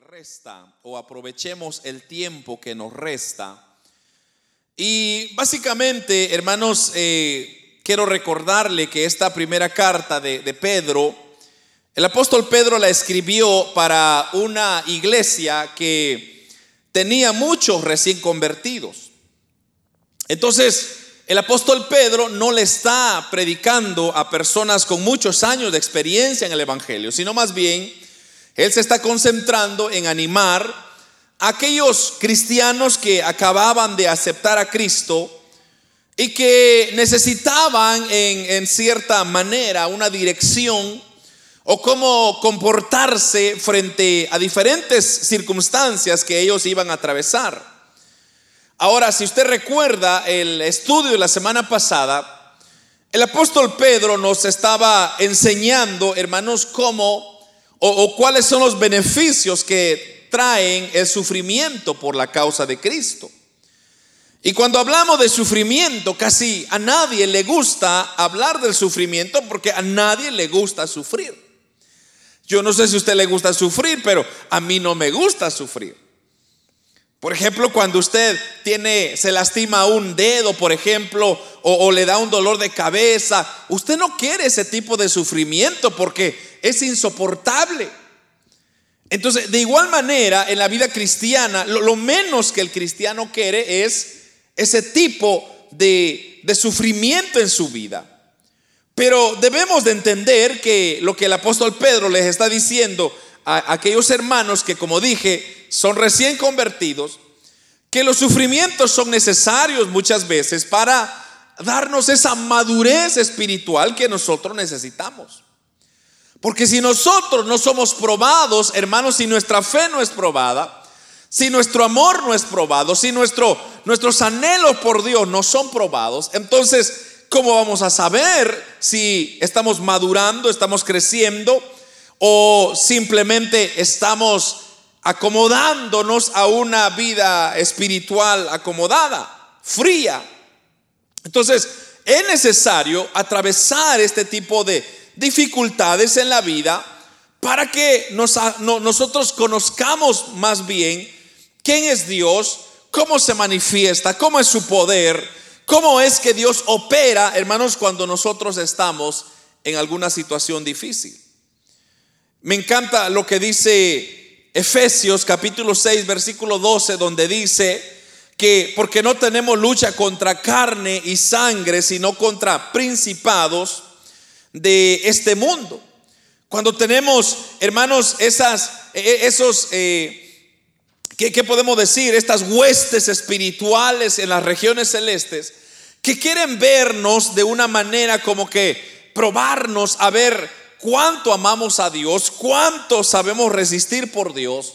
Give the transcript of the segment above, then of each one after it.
resta o aprovechemos el tiempo que nos resta. Y básicamente, hermanos, eh, quiero recordarle que esta primera carta de, de Pedro, el apóstol Pedro la escribió para una iglesia que tenía muchos recién convertidos. Entonces, el apóstol Pedro no le está predicando a personas con muchos años de experiencia en el Evangelio, sino más bien él se está concentrando en animar a aquellos cristianos que acababan de aceptar a Cristo y que necesitaban en, cierta manera una dirección o cómo comportarse frente a diferentes circunstancias que ellos iban a atravesar. Ahora, si usted recuerda el estudio de la semana pasada, el apóstol Pedro nos estaba enseñando, hermanos, cómo o, cuáles son los beneficios que traen el sufrimiento por la causa de Cristo. Y cuando hablamos de sufrimiento, casi a nadie le gusta hablar del sufrimiento porque a nadie le gusta sufrir. Yo no sé si a usted le gusta sufrir, pero a mí no me gusta sufrir. Por ejemplo, cuando usted tiene, se lastima un dedo, por ejemplo, o, le da un dolor de cabeza, usted no quiere ese tipo de sufrimiento porque es insoportable. Entonces, de igual manera, en la vida cristiana, lo, menos que el cristiano quiere es ese tipo de, de sufrimiento en su vida. Pero debemos de entender que lo que el apóstol Pedro les está diciendo a aquellos hermanos que, como dije, son recién convertidos, que los sufrimientos son necesarios muchas veces para darnos esa madurez espiritual que nosotros necesitamos. Porque si nosotros no somos probados, hermanos, si nuestra fe no es probada, si nuestro amor no es probado, si nuestro, nuestros anhelos por Dios no son probados, entonces, ¿cómo vamos a saber si estamos madurando, estamos creciendo o simplemente estamos acomodándonos a una vida espiritual acomodada, fría? Entonces, es necesario atravesar este tipo de dificultades en la vida para que nosotros conozcamos más bien quién es Dios, cómo se manifiesta, cómo es su poder, cómo es que Dios opera, hermanos, cuando nosotros estamos en alguna situación difícil. Me encanta lo que dice Efesios capítulo 6, versículo 12, donde dice que porque no tenemos lucha contra carne y sangre, sino contra principados, de este mundo. Cuando tenemos, hermanos, esas, e, e, esos, eh, ¿qué, podemos decir? Estas huestes espirituales en las regiones celestes que quieren vernos de una manera como que probarnos a ver cuánto amamos a Dios, cuánto sabemos resistir por Dios.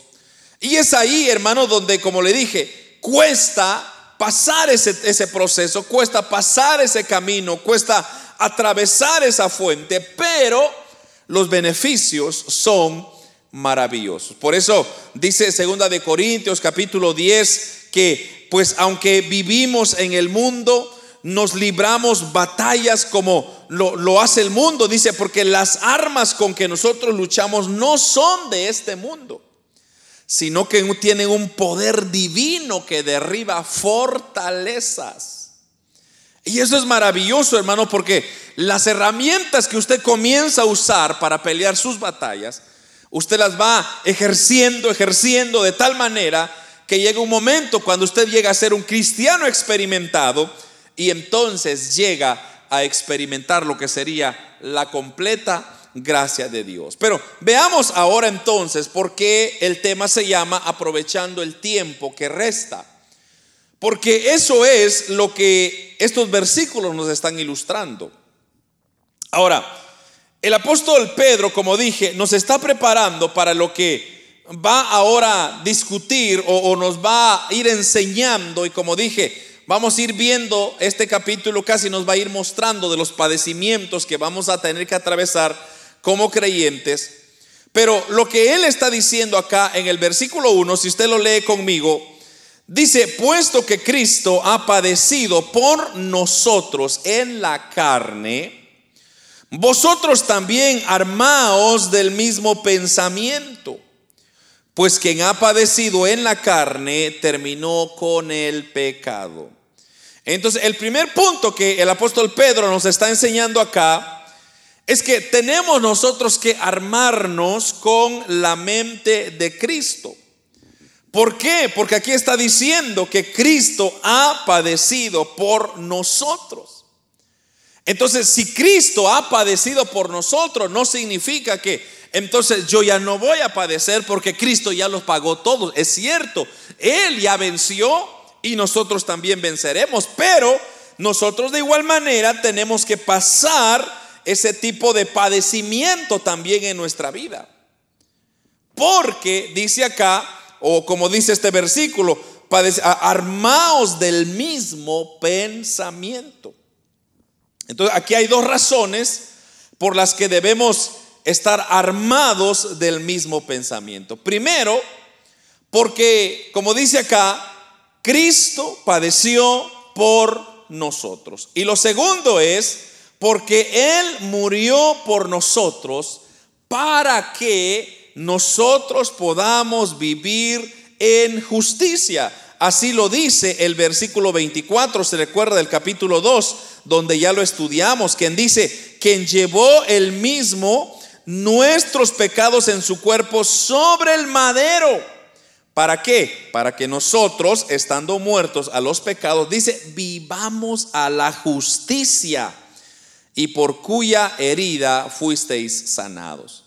Y es ahí, hermano, donde, como le dije, cuesta pasar ese, ese proceso, cuesta pasar ese camino, cuesta atravesar esa fuente, pero los beneficios son maravillosos. Por eso dice segunda de Corintios capítulo 10 que pues aunque vivimos en el mundo, nos libramos batallas como lo, hace el mundo. Dice, porque las armas con que nosotros luchamos no son de este mundo, sino que tienen un poder divino que derriba fortalezas. Y eso es maravilloso, hermano, porque las herramientas que usted comienza a usar para pelear sus batallas, usted las va ejerciendo, ejerciendo de tal manera que llega un momento cuando usted llega a ser un cristiano experimentado y entonces llega a experimentar lo que sería la completa gracia de Dios. Pero veamos ahora entonces por qué el tema se llama aprovechando el tiempo que resta. Porque eso es lo que estos versículos nos están ilustrando. Ahora, el apóstol Pedro, como dije, nos está preparando para lo que va ahora a discutir o, nos va a ir enseñando y como dije, vamos a ir viendo este capítulo, casi nos va a ir mostrando de los padecimientos que vamos a tener que atravesar como creyentes. Pero lo que él está diciendo acá en el versículo 1, si usted lo lee conmigo, Dice, puesto que Cristo ha padecido por nosotros en la carne, vosotros también armaos del mismo pensamiento. pues quien ha padecido en la carne terminó con el pecado. Entonces, el primer punto que el apóstol Pedro nos está enseñando acá es que tenemos nosotros que armarnos con la mente de Cristo. ¿Por qué? Porque aquí está diciendo que Cristo ha padecido por nosotros. Entonces, si Cristo ha padecido por nosotros, no significa que entonces yo ya no voy a padecer porque Cristo ya los pagó todos. Es cierto, Él ya venció y nosotros también venceremos, pero nosotros de igual manera tenemos que pasar ese tipo de padecimiento también en nuestra vida. Porque dice acá, o como dice este versículo, armaos del mismo pensamiento. Entonces aquí hay dos razones por las que debemos estar armados del mismo pensamiento. Primero, porque, como dice acá, Cristo padeció por nosotros. Y lo segundo es, porque Él murió por nosotros para que nosotros podamos vivir en justicia. Así lo dice el versículo 24, se recuerda del capítulo 2, donde ya lo estudiamos, quien dice, quien llevó el mismo nuestros pecados en su cuerpo sobre el madero. ¿Para qué? Para que nosotros, estando muertos a los pecados, dice, vivamos a la justicia y por cuya herida fuisteis sanados.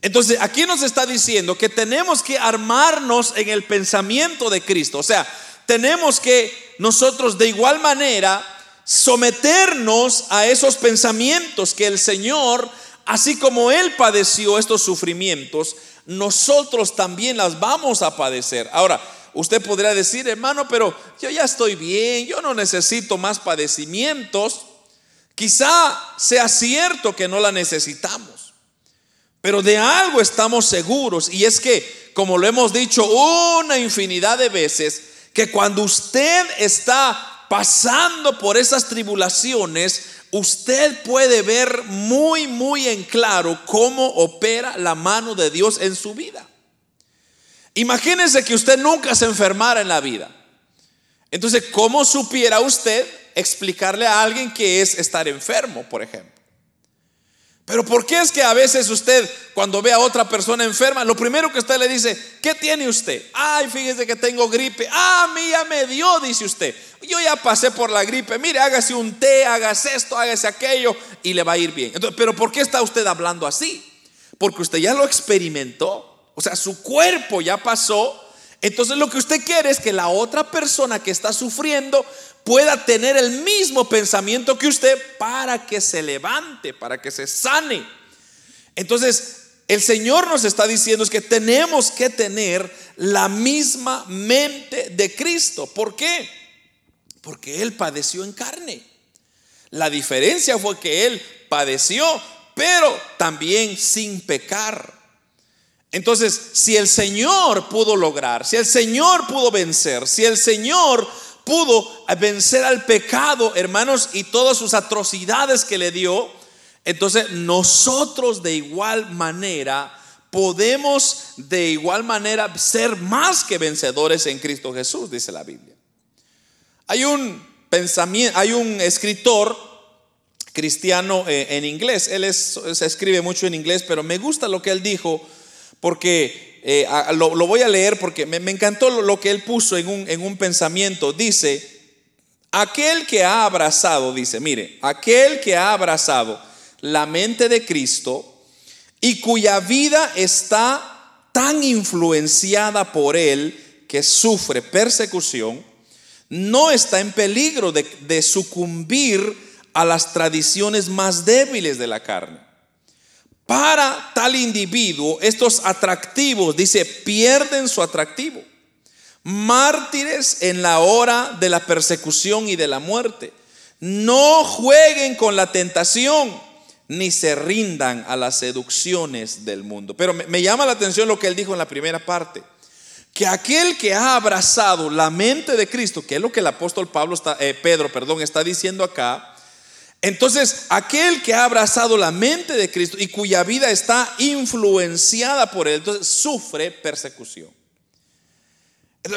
Entonces, aquí nos está diciendo que tenemos que armarnos en el pensamiento de Cristo. O sea, tenemos que nosotros de igual manera someternos a esos pensamientos que el Señor Así como Él padeció estos sufrimientos, nosotros también las vamos a padecer. Ahora, usted podría decir, hermano, pero yo ya estoy bien, yo no necesito más padecimientos. Quizá sea cierto que no la necesitamos, pero de algo estamos seguros y es que, como lo hemos dicho una infinidad de veces, que cuando usted está pasando por esas tribulaciones, usted puede ver muy, muy en claro cómo opera la mano de Dios en su vida. Imagínese que usted nunca se enfermara en la vida. Entonces, ¿cómo supiera usted explicarle a alguien que es estar enfermo, por ejemplo? Pero ¿por qué es que a veces usted cuando ve a otra persona enferma, lo primero que usted le dice, ¿qué tiene usted? Ay, fíjese que tengo gripe. Ah, a mí ya me dio, dice usted. Yo ya pasé por la gripe. Mire, hágase un té, hágase esto, hágase aquello y le va a ir bien. Entonces, pero ¿por qué está usted hablando así? Porque usted ya lo experimentó. O sea, su cuerpo ya pasó. Entonces lo que usted quiere es que la otra persona que está sufriendo pueda tener el mismo pensamiento que usted para que se levante, para que se sane. Entonces, el Señor nos está diciendo es que tenemos que tener la misma mente de Cristo. ¿Por qué? Porque Él padeció en carne. La diferencia fue que Él padeció, pero también sin pecar. Entonces, si el Señor pudo lograr, si el Señor pudo vencer, si el Señor pudo vencer al pecado, hermanos, y todas sus atrocidades que le dio, entonces nosotros de igual manera podemos de igual manera ser más que vencedores en Cristo Jesús, dice la Biblia. Hay un pensamiento, hay un escritor cristiano eh, en inglés, él se escribe mucho en inglés, pero me gusta lo que él dijo porque eh, lo, voy a leer porque me, encantó lo, que él puso en un, en un pensamiento. Dice, aquel que ha abrazado, dice, mire, aquel que ha abrazado la mente de Cristo y cuya vida está tan influenciada por él que sufre persecución, no está en peligro de sucumbir a las tradiciones más débiles de la carne para tal individuo, estos atractivos, dice, pierden su atractivo. Mártires en la hora de la persecución y de la muerte. No jueguen con la tentación, ni se rindan a las seducciones del mundo. Pero me, llama la atención lo que él dijo en la primera parte. Que aquel que ha abrazado la mente de Cristo, que es lo que el apóstol Pablo eh, Pedro, perdón, está diciendo acá, Entonces, aquel que ha abrazado la mente de Cristo y cuya vida está influenciada por él, entonces sufre persecución.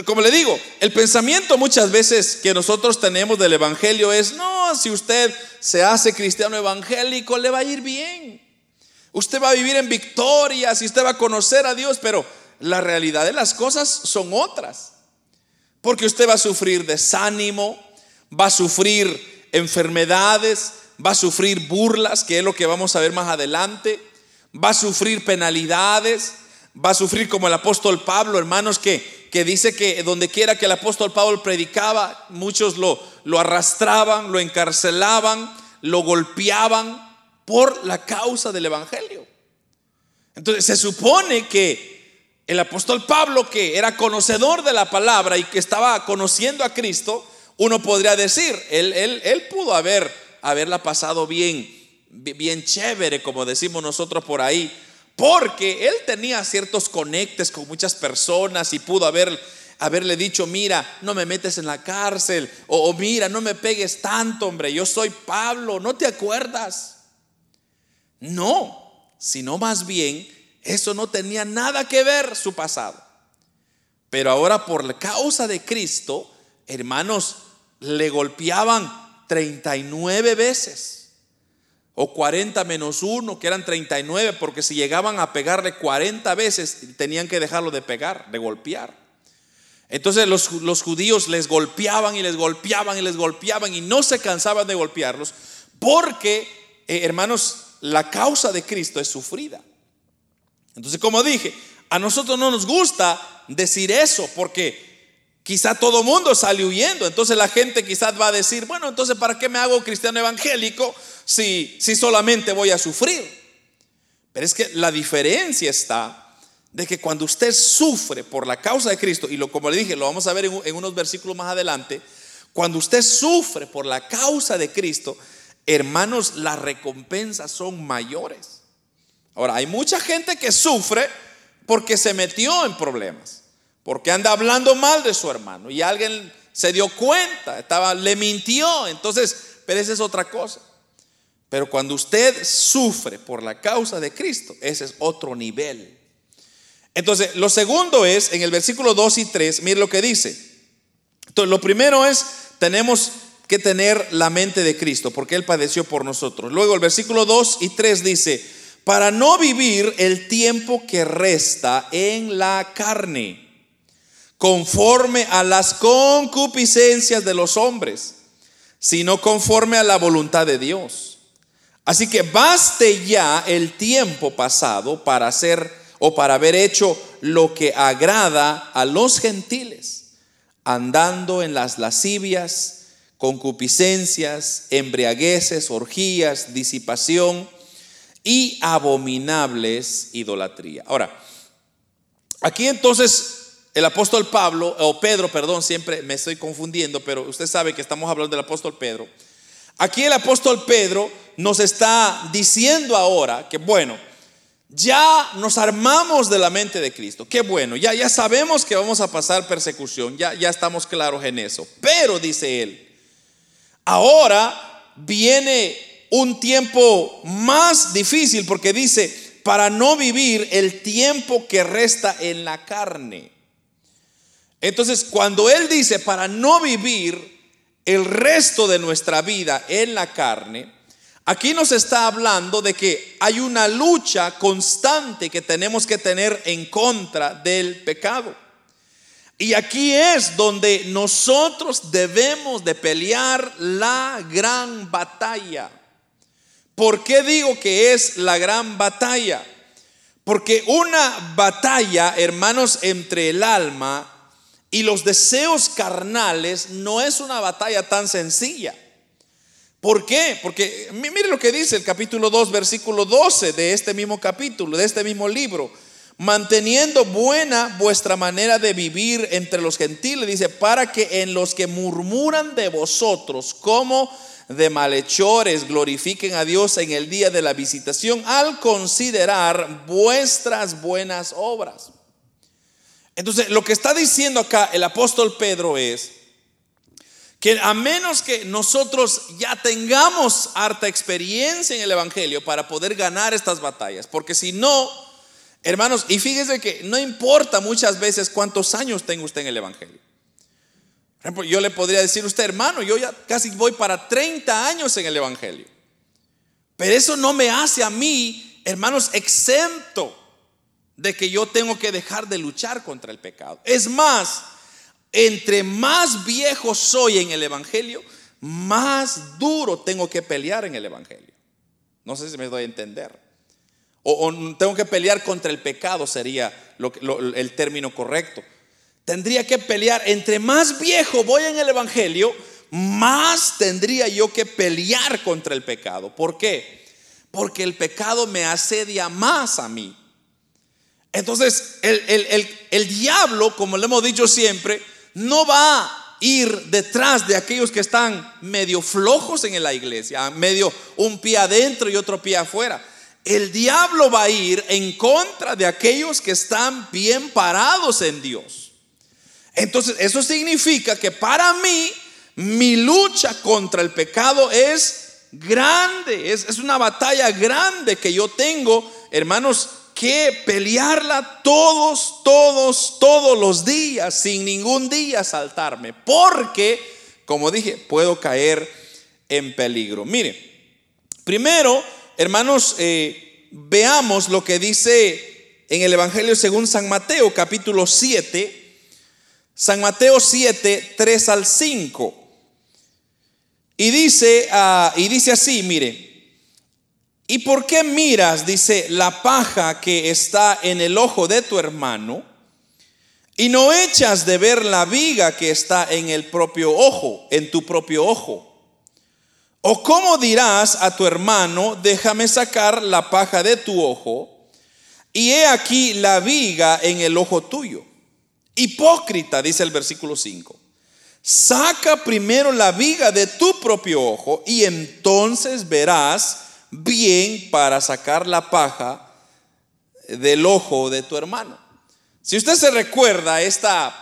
Como le digo, el pensamiento muchas veces que nosotros tenemos del Evangelio es, no, si usted se hace cristiano evangélico, le va a ir bien. Usted va a vivir en victoria, si usted va a conocer a Dios, pero la realidad de las cosas son otras. Porque usted va a sufrir desánimo, va a sufrir enfermedades, va a sufrir burlas, que es lo que vamos a ver más adelante, va a sufrir penalidades, va a sufrir como el apóstol Pablo, hermanos, que, que dice que donde quiera que el apóstol Pablo predicaba, muchos lo, lo arrastraban, lo encarcelaban, lo golpeaban por la causa del Evangelio. Entonces se supone que el apóstol Pablo, que era conocedor de la palabra y que estaba conociendo a Cristo, uno podría decir, él, él, pudo haber, haberla pasado bien, bien chévere, como decimos nosotros por ahí, porque él tenía ciertos conectes con muchas personas y pudo haber, haberle dicho, mira, no me metes en la cárcel, o, o mira, no me pegues tanto, hombre, yo soy Pablo, ¿no te acuerdas? No, sino más bien eso no tenía nada que ver su pasado. Pero ahora por la causa de Cristo, hermanos, le golpeaban 39 veces. O 40 menos 1, que eran 39, porque si llegaban a pegarle 40 veces, tenían que dejarlo de pegar, de golpear. Entonces los, los, judíos les golpeaban y les golpeaban y les golpeaban y no se cansaban de golpearlos, porque, eh, hermanos, la causa de Cristo es sufrida. Entonces, como dije, a nosotros no nos gusta decir eso porque quizá todo mundo sale huyendo. Entonces la gente quizás va a decir, bueno, entonces ¿para qué me hago cristiano evangélico si, si solamente voy a sufrir? Pero es que la diferencia está de que cuando usted sufre por la causa de Cristo, y lo, como le dije, lo vamos a ver en, en unos versículos más adelante, cuando usted sufre por la causa de Cristo, hermanos, las recompensas son mayores. Ahora, hay mucha gente que sufre porque se metió en problemas, porque anda hablando mal de su hermano y alguien se dio cuenta, estaba, le mintió, entonces, pero esa es otra cosa. Pero cuando usted sufre por la causa de Cristo, ese es otro nivel. Entonces, lo segundo es, en el versículo 2 y 3, mire lo que dice. Entonces, lo primero es, tenemos que tener la mente de Cristo, porque Él padeció por nosotros. Luego, el versículo 2 y 3 dice, para no vivir el tiempo que resta en la carne, conforme a las concupiscencias de los hombres, sino conforme a la voluntad de Dios. Así que baste ya el tiempo pasado para hacer o para haber hecho lo que agrada a los gentiles, andando en las lascivias, concupiscencias, embriagueces, orgías, disipación, y abominables idolatría. Ahora, aquí entonces el apóstol Pablo, o Pedro, perdón, siempre me estoy confundiendo, pero usted sabe que estamos hablando del apóstol Pedro. Aquí el apóstol Pedro nos está diciendo ahora que, bueno, ya nos armamos de la mente de Cristo. Qué bueno, ya, ya sabemos que vamos a pasar persecución, ya, ya estamos claros en eso. Pero, dice él, ahora viene un tiempo más difícil porque dice, para no vivir el tiempo que resta en la carne. Entonces, cuando Él dice, para no vivir el resto de nuestra vida en la carne, aquí nos está hablando de que hay una lucha constante que tenemos que tener en contra del pecado. Y aquí es donde nosotros debemos de pelear la gran batalla. ¿Por qué digo que es la gran batalla? Porque una batalla, hermanos, entre el alma y los deseos carnales no es una batalla tan sencilla. ¿Por qué? Porque mire lo que dice el capítulo 2, versículo 12 de este mismo capítulo, de este mismo libro. Manteniendo buena vuestra manera de vivir entre los gentiles, dice, para que en los que murmuran de vosotros, como de malhechores glorifiquen a Dios en el día de la visitación al considerar vuestras buenas obras. Entonces, lo que está diciendo acá el apóstol Pedro es que a menos que nosotros ya tengamos harta experiencia en el Evangelio para poder ganar estas batallas, porque si no, hermanos, y fíjese que no importa muchas veces cuántos años tenga usted en el Evangelio. Por ejemplo, yo le podría decir a usted, hermano, yo ya casi voy para 30 años en el Evangelio. Pero eso no me hace a mí, hermanos, exento de que yo tengo que dejar de luchar contra el pecado. Es más, entre más viejo soy en el Evangelio, más duro tengo que pelear en el Evangelio. No sé si me doy a entender. O, tengo que pelear contra el pecado sería el término correcto. Tendría que pelear, entre más viejo voy en el Evangelio, más tendría yo que pelear contra el pecado. ¿Por qué? Porque el pecado me asedia más a mí. Entonces, el, el diablo, como le hemos dicho siempre, no va a ir detrás de aquellos que están medio flojos en la iglesia, medio un pie adentro y otro pie afuera. El diablo va a ir en contra de aquellos que están bien parados en Dios. Entonces, eso significa que para mí, mi lucha contra el pecado es grande, es, es una batalla grande que yo tengo, hermanos, que pelearla todos, todos, todos los días, sin ningún día saltarme, porque, como dije, puedo caer en peligro. Mire, primero, hermanos, eh, veamos lo que dice en el Evangelio según San Mateo, capítulo 7, San Mateo 7, 3 al 5. Y dice, ah, y dice así, mire, ¿Y por qué miras, dice, la paja que está en el ojo de tu hermano y no echas de ver la viga que está en el propio ojo, en tu propio ojo? ¿O cómo dirás a tu hermano, déjame sacar la paja de tu ojo y he aquí la viga en el ojo tuyo? Hipócrita, dice el versículo 5. Saca primero la viga de tu propio ojo y entonces verás bien para sacar la paja del ojo de tu hermano. Si usted se recuerda esta,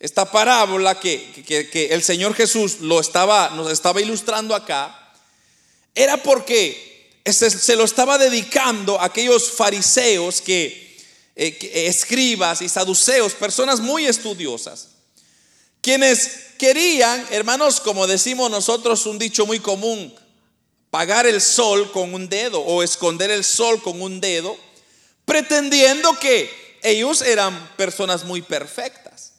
esta parábola que, que, el Señor Jesús lo estaba, nos estaba ilustrando acá, era porque se, lo estaba dedicando a aquellos fariseos eh, que, escribas y saduceos, personas muy estudiosas, quienes querían, hermanos, como decimos nosotros, un dicho muy común, pagar el sol con un dedo o esconder el sol con un dedo, pretendiendo que ellos eran personas muy perfectas.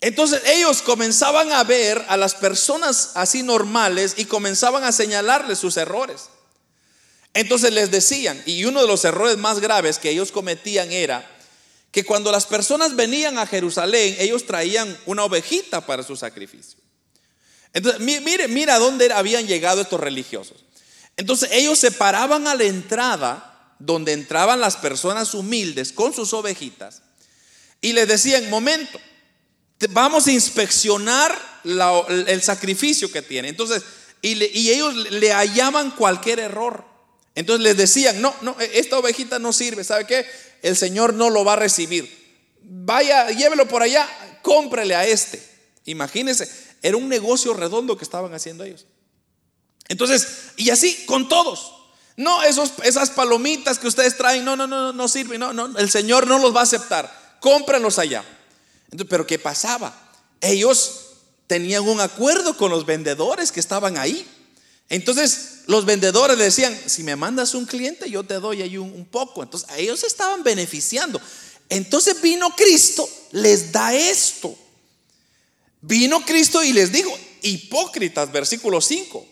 Entonces ellos comenzaban a ver a las personas así normales y comenzaban a señalarles sus errores. Entonces les decían, y uno de los errores más graves que ellos cometían era que cuando las personas venían a Jerusalén, ellos traían una ovejita para su sacrificio. Entonces, mire, mira dónde habían llegado estos religiosos. Entonces ellos se paraban a la entrada donde entraban las personas humildes con sus ovejitas y les decían, momento, vamos a inspeccionar el sacrificio que tiene. Entonces, y, y, ellos le hallaban cualquier error. Entonces les decían, no, no, esta ovejita no sirve, ¿sabe qué? El Señor no lo va a recibir. Vaya, llévelo por allá, cómprele a este. Imagínense, era un negocio redondo que estaban haciendo ellos. Entonces, y así con todos. No, esos, esas palomitas que ustedes traen, no, no, no, no sirven, no, no, el Señor no los va a aceptar. Cómpralos allá. Entonces, pero ¿qué pasaba? Ellos tenían un acuerdo con los vendedores que estaban ahí. Entonces, los vendedores decían, si me mandas un cliente, yo te doy ahí un, un poco. Entonces, ellos estaban beneficiando. Entonces vino Cristo, les da esto. Vino Cristo y les dijo, hipócritas, versículo 5.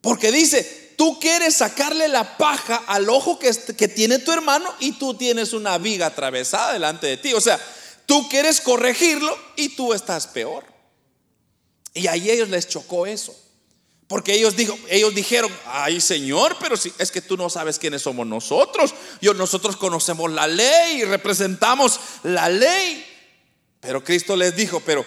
Porque dice, tú quieres sacarle la paja al ojo que, tiene tu hermano y tú tienes una viga atravesada delante de ti. O sea, tú quieres corregirlo y tú estás peor. Y ahí ellos les chocó eso. Porque ellos, dijo, ellos dijeron, ay Señor, pero si es que tú no sabes quiénes somos nosotros. Yo, nosotros conocemos la ley y representamos la ley. Pero Cristo les dijo, pero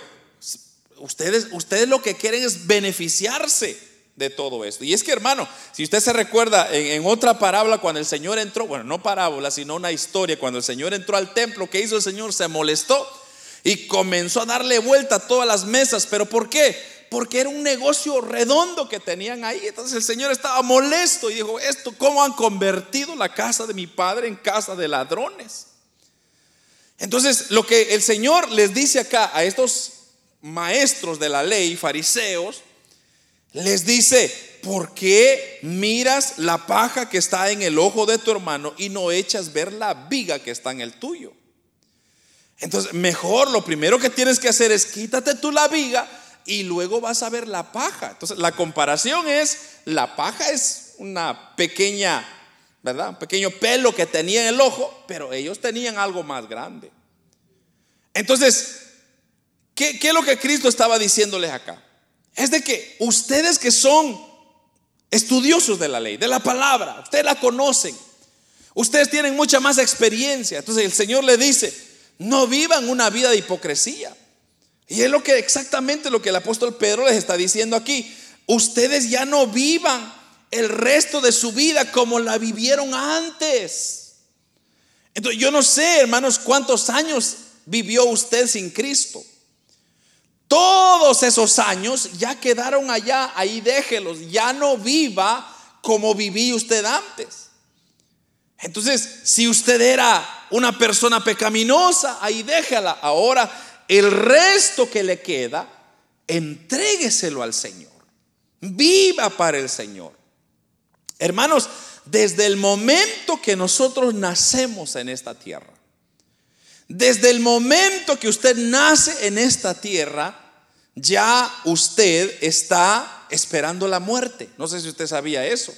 ustedes, ustedes lo que quieren es beneficiarse de todo esto. Y es que, hermano, si usted se recuerda en, otra parábola, cuando el Señor entró, bueno, no parábola, sino una historia, cuando el Señor entró al templo, ¿qué hizo el Señor? Se molestó y comenzó a darle vuelta a todas las mesas. ¿Pero por qué? Porque era un negocio redondo que tenían ahí. Entonces el Señor estaba molesto y dijo, esto, ¿cómo han convertido la casa de mi padre en casa de ladrones? Entonces lo que el Señor les dice acá a estos maestros de la ley, fariseos, les dice, ¿por qué miras la paja que está en el ojo de tu hermano y no echas ver la viga que está en el tuyo? Entonces, mejor lo primero que tienes que hacer es quítate tú la viga y luego vas a ver la paja. Entonces, la comparación es, la paja es una pequeña, ¿verdad? Un pequeño pelo que tenía en el ojo, pero ellos tenían algo más grande. Entonces, ¿qué, es lo que Cristo estaba diciéndoles acá? Es de que ustedes que son estudiosos de la ley, de la palabra, ustedes la conocen, ustedes tienen mucha más experiencia. Entonces el Señor le dice, no vivan una vida de hipocresía. Y es lo que exactamente lo que el apóstol Pedro les está diciendo aquí. Ustedes ya no vivan el resto de su vida como la vivieron antes. Entonces yo no sé, hermanos, cuántos años vivió usted sin Cristo. Todos esos años ya quedaron allá, ahí déjelos, ya no viva como vivía usted antes. Entonces, si usted era una persona pecaminosa, ahí déjala. Ahora, el resto que le queda, entrégueselo al Señor. Viva para el Señor. Hermanos, desde el momento que nosotros nacemos en esta tierra, desde el momento que usted nace en esta tierra, ya usted está esperando la muerte. No sé si usted sabía eso.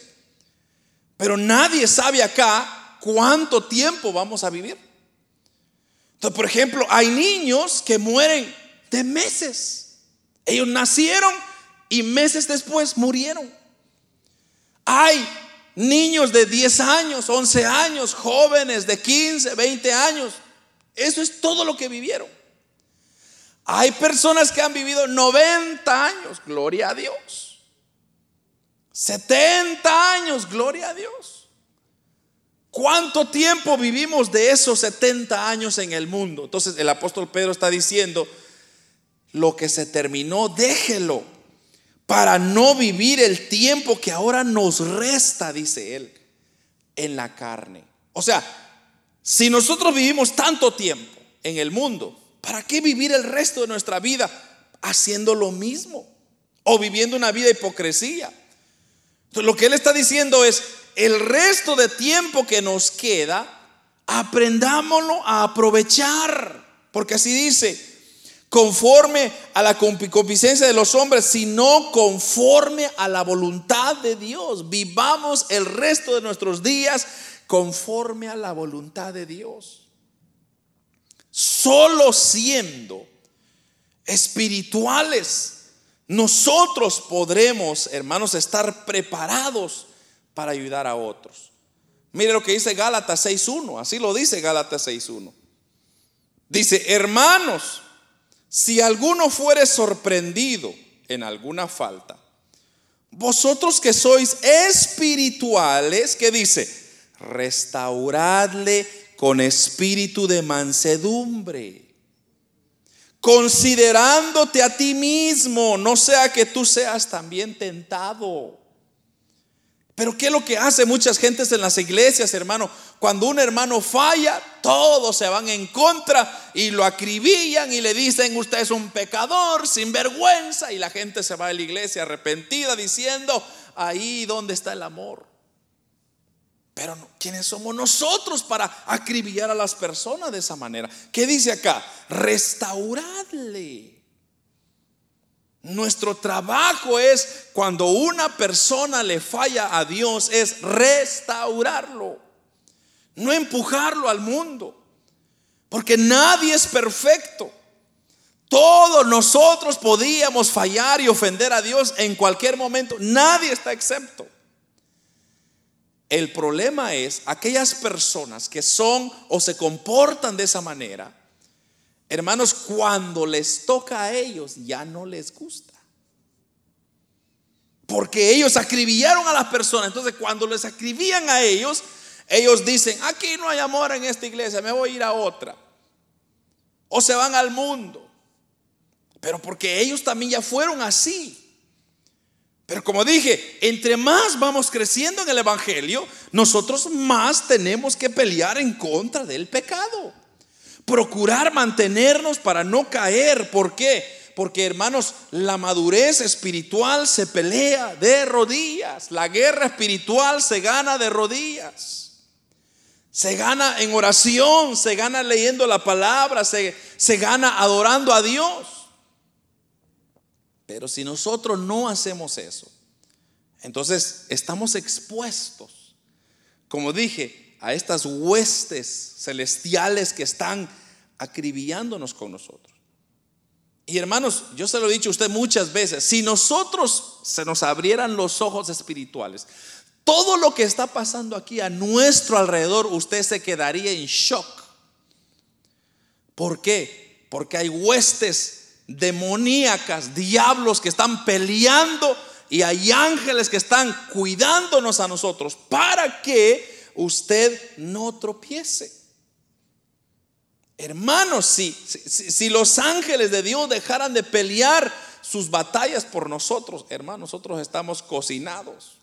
Pero nadie sabe acá cuánto tiempo vamos a vivir. Entonces, por ejemplo, hay niños que mueren de meses. Ellos nacieron y meses después murieron. Hay niños de 10 años, 11 años, jóvenes de 15, 20 años. Eso es todo lo que vivieron. Hay personas que han vivido 90 años, gloria a Dios. 70 años, gloria a Dios. ¿Cuánto tiempo vivimos de esos 70 años en el mundo? Entonces el apóstol Pedro está diciendo, lo que se terminó, déjelo para no vivir el tiempo que ahora nos resta, dice él, en la carne. O sea, si nosotros vivimos tanto tiempo en el mundo, ¿para qué vivir el resto de nuestra vida haciendo lo mismo? O viviendo una vida de hipocresía. Entonces, lo que él está diciendo es, el resto de tiempo que nos queda, aprendámoslo a aprovechar. Porque así dice, conforme a la concupiscencia de los hombres, sino conforme a la voluntad de Dios. Vivamos el resto de nuestros días conforme a la voluntad de Dios. Solo siendo espirituales, nosotros podremos, hermanos, estar preparados para ayudar a otros. Mire lo que dice Gálatas 6.1, así lo dice Gálatas 6.1. Dice, hermanos, si alguno fuere sorprendido en alguna falta, vosotros que sois espirituales, que dice, restauradle con espíritu de mansedumbre, considerándote a ti mismo, no sea que tú seas también tentado. Pero ¿qué es lo que hace muchas gentes en las iglesias, hermano? Cuando un hermano falla, todos se van en contra y lo acribillan y le dicen, usted es un pecador, sin vergüenza. Y la gente se va a la iglesia arrepentida diciendo, ahí donde está el amor. Pero ¿quiénes somos nosotros para acribillar a las personas de esa manera? ¿Qué dice acá? Restauradle. Nuestro trabajo es cuando una persona le falla a Dios, es restaurarlo, no empujarlo al mundo, porque nadie es perfecto. Todos nosotros podíamos fallar y ofender a Dios en cualquier momento, nadie está excepto. El problema es aquellas personas que son o se comportan de esa manera, Hermanos, cuando les toca a ellos ya no les gusta. Porque ellos acribillaron a las personas. Entonces, cuando les acribían a ellos, ellos dicen, aquí no hay amor en esta iglesia, me voy a ir a otra. O se van al mundo. pero porque ellos también ya fueron así. Pero como dije, entre más vamos creciendo en el Evangelio, nosotros más tenemos que pelear en contra del pecado. Procurar mantenernos para no caer. ¿Por qué? Porque hermanos, la madurez espiritual se pelea de rodillas. La guerra espiritual se gana de rodillas. Se gana en oración, se gana leyendo la palabra, se, se gana adorando a Dios. Pero si nosotros no hacemos eso, entonces estamos expuestos, como dije, a estas huestes celestiales que están acribillándonos con nosotros. Y hermanos, yo se lo he dicho a usted muchas veces, si nosotros se nos abrieran los ojos espirituales, todo lo que está pasando aquí a nuestro alrededor, usted se quedaría en shock. ¿Por qué? Porque hay huestes demoníacas, diablos que están peleando y hay ángeles que están cuidándonos a nosotros para que usted no tropiece. Hermanos, si, si, los ángeles de Dios dejaran de pelear sus batallas por nosotros, hermanos, nosotros estamos cocinados.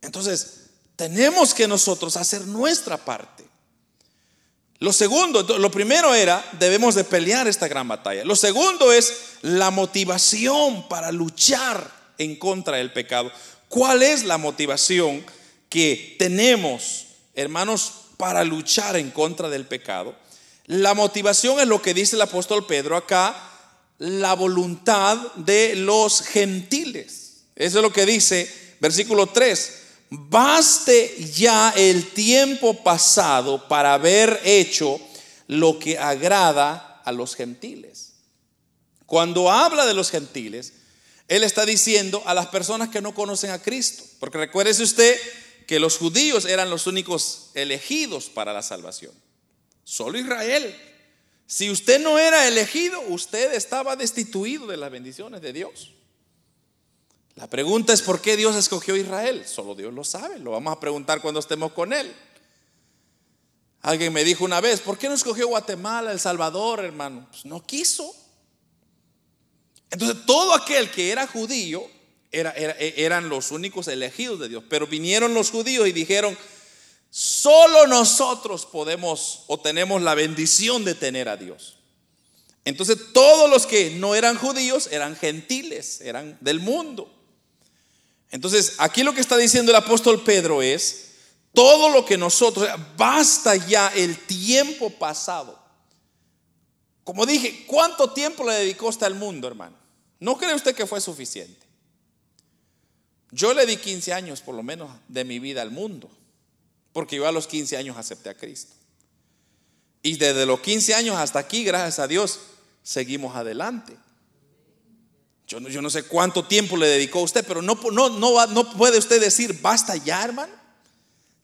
Entonces, tenemos que nosotros hacer nuestra parte. Lo segundo, lo primero era, debemos de pelear esta gran batalla. Lo segundo es la motivación para luchar en contra del pecado. ¿Cuál es la motivación que tenemos, hermanos, para luchar en contra del pecado? La motivación es lo que dice el apóstol Pedro acá, la voluntad de los gentiles. Eso es lo que dice versículo 3 baste ya el tiempo pasado para haber hecho lo que agrada a los gentiles. Cuando habla de los gentiles, él está diciendo a las personas que no conocen a Cristo, porque recuérdese usted que los judíos eran los únicos elegidos para la salvación. Solo Israel. Si usted no era elegido, usted estaba destituido de las bendiciones de Dios. La pregunta es por qué Dios escogió a Israel. Solo Dios lo sabe. Lo vamos a preguntar cuando estemos con Él. Alguien me dijo una vez, ¿por qué no escogió Guatemala, El Salvador, hermano? Pues no quiso. Entonces todo aquel que era judío era, eran los únicos elegidos de Dios. Pero vinieron los judíos y dijeron, solo nosotros podemos o tenemos la bendición de tener a Dios. Entonces todos los que no eran judíos eran gentiles, eran del mundo. Entonces, aquí lo que está diciendo el apóstol Pedro es, todo lo que nosotros, basta ya el tiempo pasado. Como dije, ¿cuánto tiempo le dedicó usted al mundo, hermano? ¿No cree usted que fue suficiente? Yo le di 15 años por lo menos de mi vida al mundo, porque yo a los 15 años acepté a Cristo. Y desde los 15 años hasta aquí, gracias a Dios, seguimos adelante. Yo no, sé cuánto tiempo le dedicó a usted, pero no, puede usted decir, basta ya, hermano.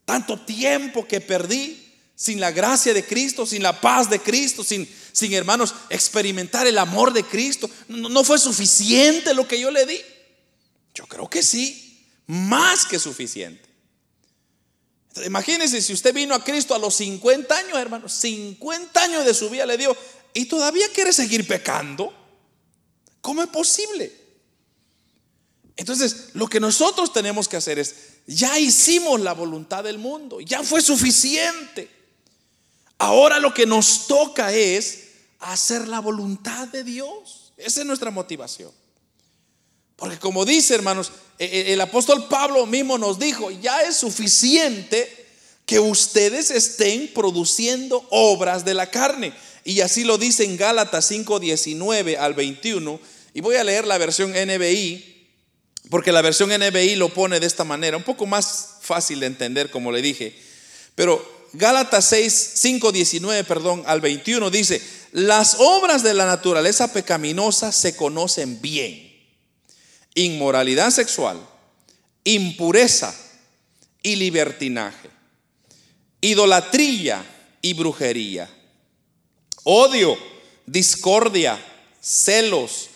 Tanto tiempo que perdí sin la gracia de Cristo, sin la paz de Cristo, sin, hermanos, experimentar el amor de Cristo. No, no fue suficiente lo que yo le di. Yo creo que sí, más que suficiente. Entonces, imagínense si usted vino a Cristo a los 50 años, hermano, 50 años de su vida le dio y todavía quiere seguir pecando. ¿Cómo es posible? Entonces, lo que nosotros tenemos que hacer es, ya hicimos la voluntad del mundo, ya fue suficiente. Ahora lo que nos toca es hacer la voluntad de Dios. Esa es nuestra motivación. Porque como dice, hermanos, e, e, el apóstol Pablo mismo nos dijo, ya es suficiente que ustedes estén produciendo obras de la carne. Y así lo dice en Gálatas 5, 19 al 21. Y voy a leer la versión NBI, porque la versión NBI lo pone de esta manera, un poco más fácil de entender, como le dije. Pero Gálatas 6, 5, 19, perdón, al 21 dice, las obras de la naturaleza pecaminosa se conocen bien. Inmoralidad sexual, impureza y libertinaje, idolatría y brujería odio, discordia, celos,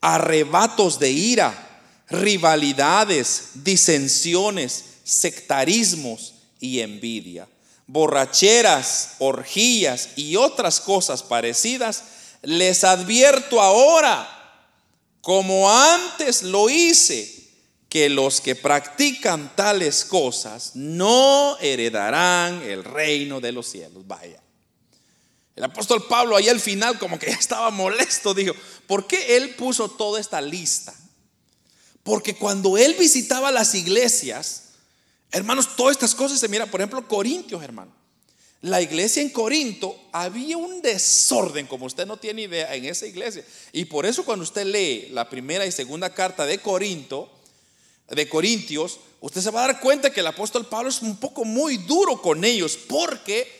arrebatos de ira, rivalidades, disensiones, sectarismos y envidia, borracheras, orgías y otras cosas parecidas, les advierto ahora, como antes lo hice, que los que practican tales cosas no heredarán el reino de los cielos. Vaya. El apóstol Pablo ahí al final como que ya estaba molesto, dijo, ¿por qué él puso toda esta lista? Porque cuando él visitaba las iglesias, hermanos, todas estas cosas se mira, por ejemplo, Corintios, hermano. La iglesia en Corinto había un desorden, como usted no tiene idea, en esa iglesia. Y por eso cuando usted lee la primera y segunda carta de Corinto, de Corintios, usted se va a dar cuenta que el apóstol Pablo es un poco muy duro con ellos, porque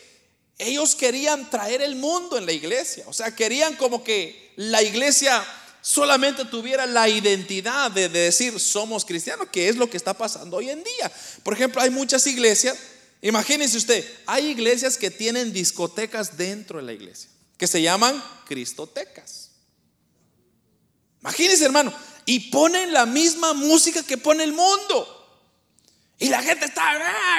ellos querían traer el mundo en la iglesia. O sea, querían como que la iglesia solamente tuviera la identidad de, decir somos cristianos, que es lo que está pasando hoy en día. Por ejemplo, hay muchas iglesias, imagínense usted, hay iglesias que tienen discotecas dentro de la iglesia, que se llaman cristotecas. Imagínense, hermano, y ponen la misma música que pone el mundo. Y la gente está ah,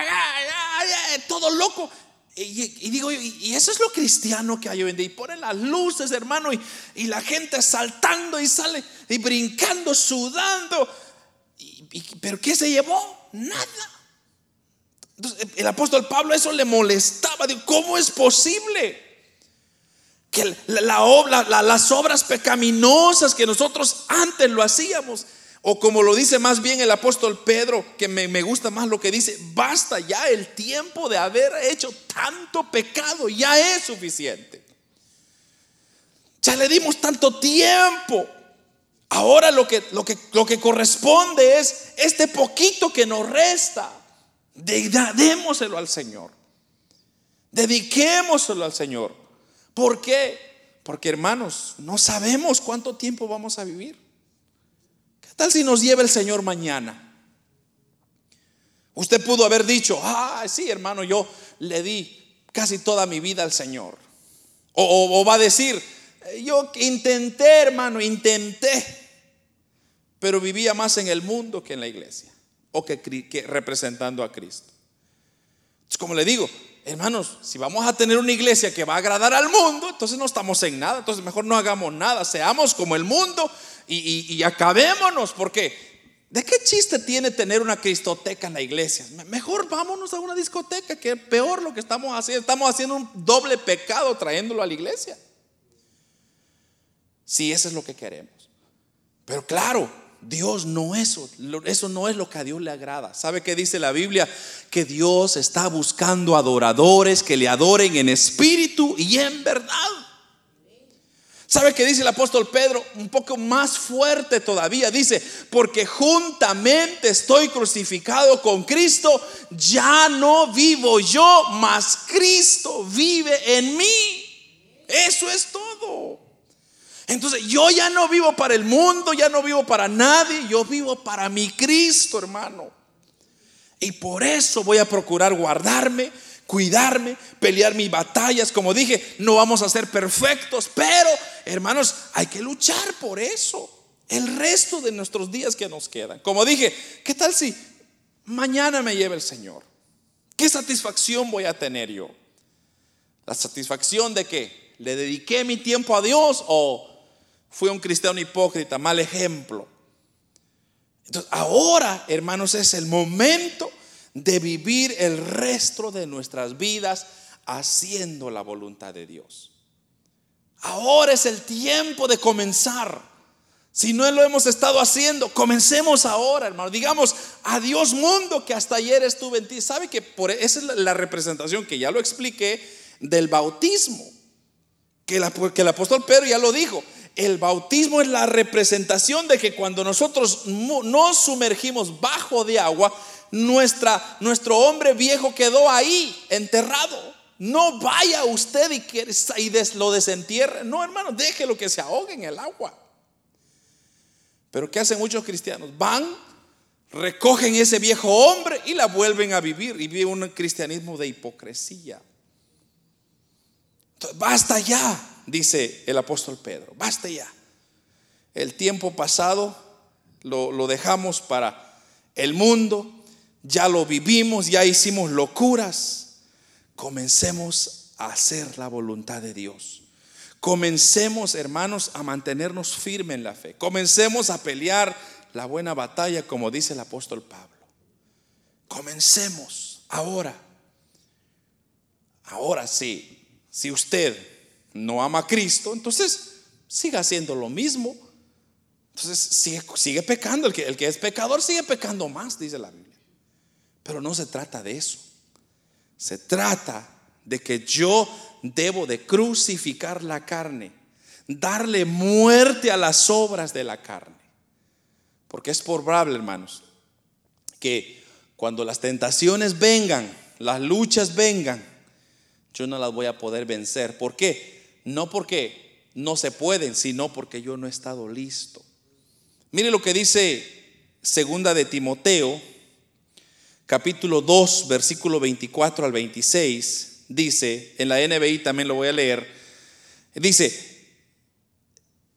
ah, ah, todo loco. Y, digo, y, eso es lo cristiano que hay hoy en día. Y ponen las luces, hermano, y, la gente saltando y sale y brincando, sudando. pero ¿qué se llevó? Nada. Entonces, el apóstol Pablo eso le molestaba. Digo, ¿cómo es posible? Que la, obra, las obras pecaminosas que nosotros antes lo hacíamos o como lo dice más bien el apóstol Pedro, que me, gusta más lo que dice, basta ya el tiempo de haber hecho tanto pecado, ya es suficiente. Ya le dimos tanto tiempo. Ahora lo que, lo que, lo que corresponde es este poquito que nos resta. Démoselo al Señor. Dediquémoselo al Señor. ¿Por qué? Porque hermanos, no sabemos cuánto tiempo vamos a vivir tal si nos lleva el Señor mañana? Usted pudo haber dicho, ah, sí, hermano, yo le di casi toda mi vida al Señor. O, va a decir, yo intenté, hermano, intenté, pero vivía más en el mundo que en la iglesia, o que, que representando a Cristo. Es como le digo, hermanos, si vamos a tener una iglesia que va a agradar al mundo, entonces no estamos en nada, entonces mejor no hagamos nada, seamos como el mundo y, acabémonos, porque ¿de qué chiste tiene tener una cristoteca en la iglesia? Mejor vámonos a una discoteca, que es peor lo que estamos haciendo. Estamos haciendo un doble pecado trayéndolo a la iglesia. Si eso es lo que queremos. Pero claro, Dios no eso, eso no es lo que a Dios le agrada. ¿Sabe qué dice la Biblia? Que Dios está buscando adoradores que le adoren en espíritu y en verdad. ¿Sabe qué dice el apóstol Pedro? Un poco más fuerte todavía. Dice, porque juntamente estoy crucificado con Cristo, ya no vivo yo, mas Cristo vive en mí. Eso es todo. Entonces yo ya no vivo para el mundo, ya no vivo para nadie, yo vivo para mi Cristo, hermano. Y por eso voy a procurar guardarme cuidarme, pelear mis batallas. Como dije, no vamos a ser perfectos, pero hermanos, hay que luchar por eso. El resto de nuestros días que nos quedan. Como dije, ¿qué tal si mañana me lleva el Señor? ¿Qué satisfacción voy a tener yo? La satisfacción de que le dediqué mi tiempo a Dios o fui un cristiano hipócrita, mal ejemplo. Entonces, ahora, hermanos, es el momento de vivir el resto de nuestras vidas haciendo la voluntad de Dios. Ahora es el tiempo de comenzar. Si no lo hemos estado haciendo, comencemos ahora, hermano. Digamos, adiós mundo que hasta ayer estuve en ti. ¿Sabe que por, esa es la representación que ya lo expliqué del bautismo? Que, que el apóstol Pedro ya lo dijo. El bautismo es la representación de que cuando nosotros nos sumergimos bajo de agua, nuestra, nuestro hombre viejo quedó ahí, enterrado. No vaya usted y, y lo desentierre. No, hermano, déjelo que se ahogue en el agua. Pero ¿qué hacen muchos cristianos? Van, recogen ese viejo hombre y la vuelven a vivir. Y viven un cristianismo de hipocresía. basta ya, dice el apóstol Pedro. Basta ya. El tiempo pasado lo dejamos para el mundo ya lo vivimos, ya hicimos locuras. Comencemos a hacer la voluntad de Dios. Comencemos, hermanos, a mantenernos firmes en la fe. Comencemos a pelear la buena batalla, como dice el apóstol Pablo. Comencemos ahora. Ahora sí, si usted no ama a Cristo, entonces siga haciendo lo mismo. Entonces sigue, sigue pecando. El que, el que es pecador sigue pecando más, dice la Biblia. Pero no se trata de eso. Se trata de que yo debo de crucificar la carne, darle muerte a las obras de la carne. Porque es probable, hermanos, que cuando las tentaciones vengan, las luchas vengan, yo no las voy a poder vencer. ¿Por qué? No porque no se pueden, sino porque yo no he estado listo. Mire lo que dice segunda de Timoteo, capítulo 2, versículo 24 al 26, dice, en la NBI también lo voy a leer, dice,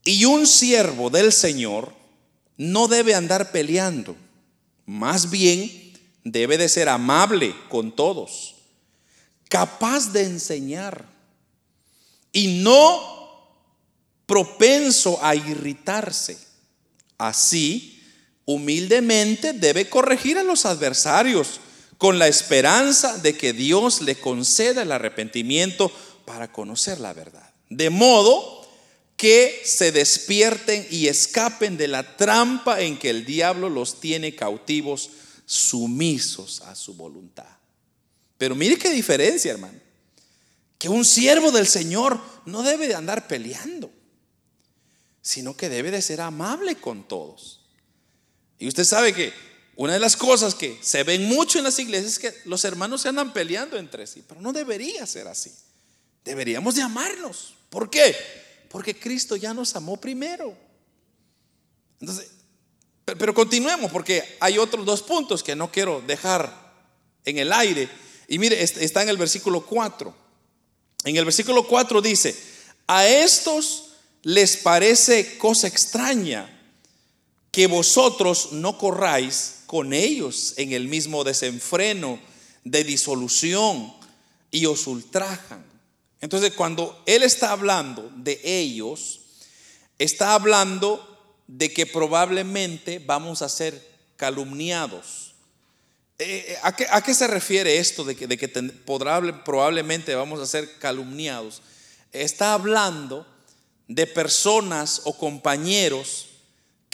y un siervo del Señor no debe andar peleando, más bien debe de ser amable con todos, capaz de enseñar y no propenso a irritarse. Así, humildemente debe corregir a los adversarios con la esperanza de que Dios le conceda el arrepentimiento para conocer la verdad. De modo que se despierten y escapen de la trampa en que el diablo los tiene cautivos, sumisos a su voluntad. Pero mire qué diferencia, hermano. Que un siervo del Señor no debe de andar peleando, sino que debe de ser amable con todos y usted sabe que una de las cosas que se ven mucho en las iglesias es que los hermanos se andan peleando entre sí, pero no debería ser así. Deberíamos de amarnos. ¿Por qué? Porque Cristo ya nos amó primero. Entonces, pero continuemos porque hay otros dos puntos que no quiero dejar en el aire. Y mire, está en el versículo 4. En el versículo 4 dice, a estos les parece cosa extraña que vosotros no corráis con ellos en el mismo desenfreno de disolución y os ultrajan. Entonces, cuando Él está hablando de ellos, está hablando de que probablemente vamos a ser calumniados. Eh, eh, ¿a, qué, se refiere esto de que, de que probablemente vamos a ser calumniados? Está hablando de personas o compañeros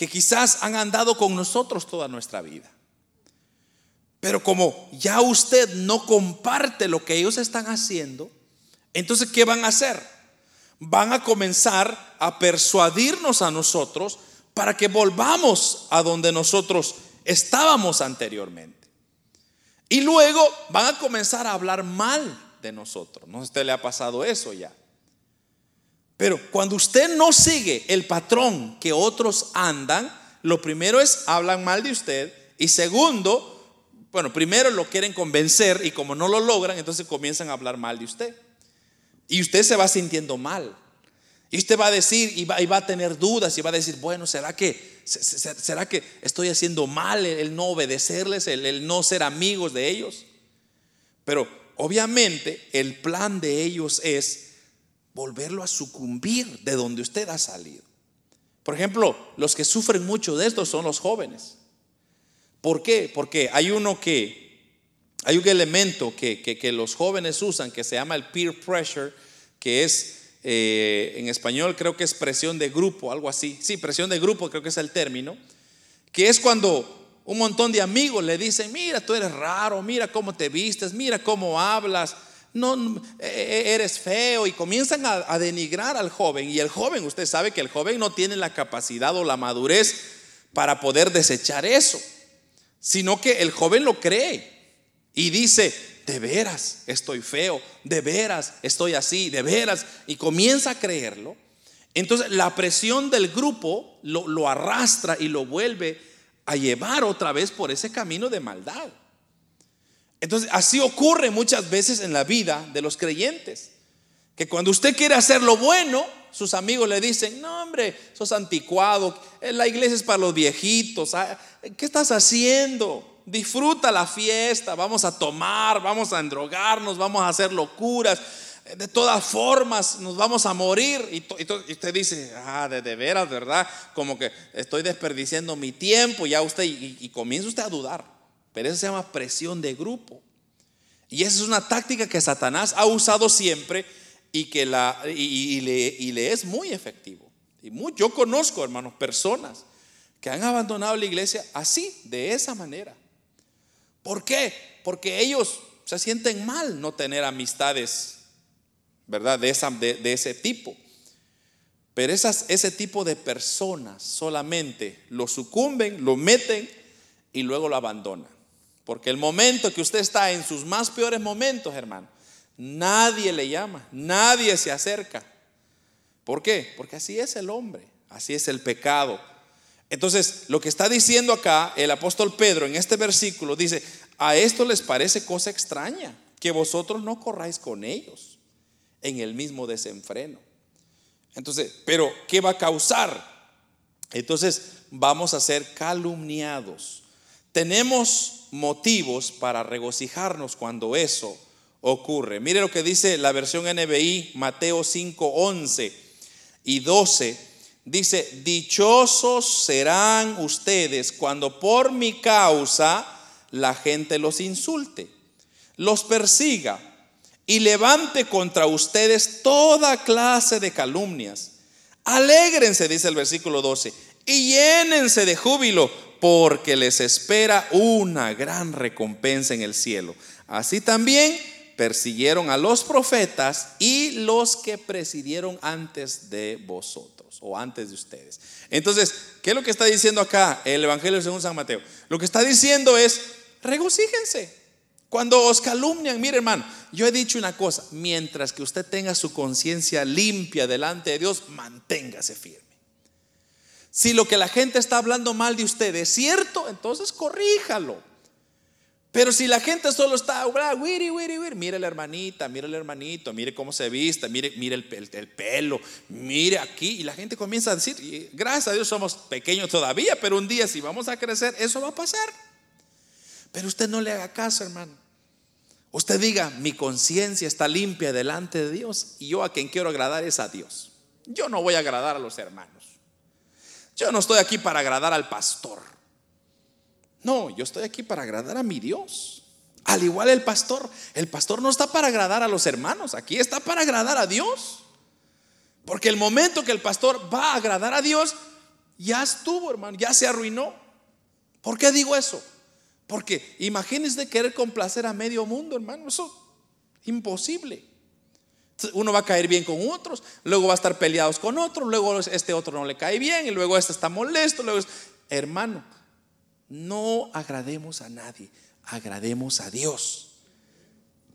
que quizás han andado con nosotros toda nuestra vida. Pero como ya usted no comparte lo que ellos están haciendo, entonces ¿qué van a hacer? Van a comenzar a persuadirnos a nosotros para que volvamos a donde nosotros estábamos anteriormente. Y luego van a comenzar a hablar mal de nosotros. ¿No a usted le ha pasado eso ya? Pero cuando usted no sigue el patrón que otros andan, lo primero es hablan mal de usted y segundo, bueno, primero lo quieren convencer y como no lo logran, entonces comienzan a hablar mal de usted. Y usted se va sintiendo mal. Y usted va a decir y va, a tener dudas y va a decir, bueno, ¿será que, será que estoy haciendo mal el, no obedecerles, el no ser amigos de ellos? Pero obviamente el plan de ellos es volverlo a sucumbir de donde usted ha salido. Por ejemplo, los que sufren mucho de esto son los jóvenes. ¿Por qué? Porque hay uno que, hay un elemento que, los jóvenes usan que se llama el peer pressure, que es eh, en español creo que es presión de grupo, algo así. Sí, presión de grupo creo que es el término, que es cuando un montón de amigos le dicen, mira, tú eres raro, mira cómo te vistes, mira cómo hablas, no, e, e, eres feo y comienzan a, denigrar al joven. Y el joven, usted sabe que el joven no tiene la capacidad o la madurez para poder desechar eso, sino que el joven lo cree y dice, de veras estoy feo, de veras estoy así, de veras, y comienza a creerlo. Entonces la presión del grupo lo arrastra y lo vuelve a llevar otra vez por ese camino de maldad. Entonces, así ocurre muchas veces en la vida de los creyentes. Que cuando usted quiere hacer lo bueno, sus amigos le dicen, no hombre, sos anticuado, eh, la iglesia es para los viejitos, ah, ¿qué estás haciendo? Disfruta la fiesta, vamos a tomar, vamos a endrogarnos, vamos a hacer locuras. de todas formas nos vamos a morir. Y, usted dice, ah, de, veras, ¿verdad? Como que estoy desperdiciando mi tiempo, ya usted, y, comienza usted a dudar. Pero eso se llama presión de grupo. Y esa es una táctica que Satanás ha usado siempre y que le, es muy efectivo. Y yo conozco, hermanos, personas que han abandonado la iglesia así, de esa manera. ¿Por qué? Porque ellos se sienten mal no tener amistades ¿verdad? De, ese tipo. Pero ese tipo de personas solamente lo sucumben, lo meten y luego lo abandonan. Porque el momento que usted está en sus más peores momentos, hermano, nadie le llama, nadie se acerca. ¿Por qué? Porque así es el hombre, así es el pecado. Entonces, lo que está diciendo acá el apóstol Pedro en este versículo dice, a esto les parece cosa extraña, que vosotros no corráis con ellos en el mismo desenfreno. Entonces, pero ¿qué va a causar? Entonces vamos a ser calumniados. Tenemos motivos para regocijarnos cuando eso ocurre. Mire lo que dice la versión NBI, Mateo 5, 11 y 12. Dice, dichosos serán ustedes cuando por mi causa la gente los insulte, los persiga y levante contra ustedes toda clase de calumnias. Alégrense, dice el versículo 12, y llénense de júbilo, porque les espera una gran recompensa en el cielo. Así también persiguieron a los profetas y los que presidieron antes de vosotros o antes de ustedes. Entonces, ¿qué es lo que está diciendo acá el Evangelio según San Mateo? Lo que está diciendo es, regocíjense. Cuando os calumnian, mire hermano, yo he dicho una cosa, mientras que usted tenga su conciencia limpia delante de Dios, manténgase firme. Si lo que la gente está hablando mal de usted es cierto, entonces corríjalo. Pero si la gente solo está, wiri, wiri, wiri, mire la hermanita, mire el hermanito, mire cómo se vista, mire, mire el, el, pelo, mire aquí, y la gente comienza a decir, gracias a Dios somos pequeños todavía, pero un día si vamos a crecer, eso va a pasar. Pero usted no le haga caso, hermano. Usted diga, mi conciencia está limpia delante de Dios y yo a quien quiero agradar es a Dios. Yo no voy a agradar a los hermanos. Yo no estoy aquí para agradar al pastor. No, yo estoy aquí para agradar a mi Dios. Al igual el pastor, el pastor no está para agradar a los hermanos, aquí está para agradar a Dios. Porque el momento que el pastor va a agradar a Dios, ya estuvo, hermano, ya se arruinó. ¿Por qué digo eso? Porque imagínense querer complacer a medio mundo, hermano, eso es imposible. Uno va a caer bien con otros, luego va a estar peleados con otros, luego este otro no le cae bien y luego este está molesto, luego hermano, no agrademos a nadie, agrademos a Dios.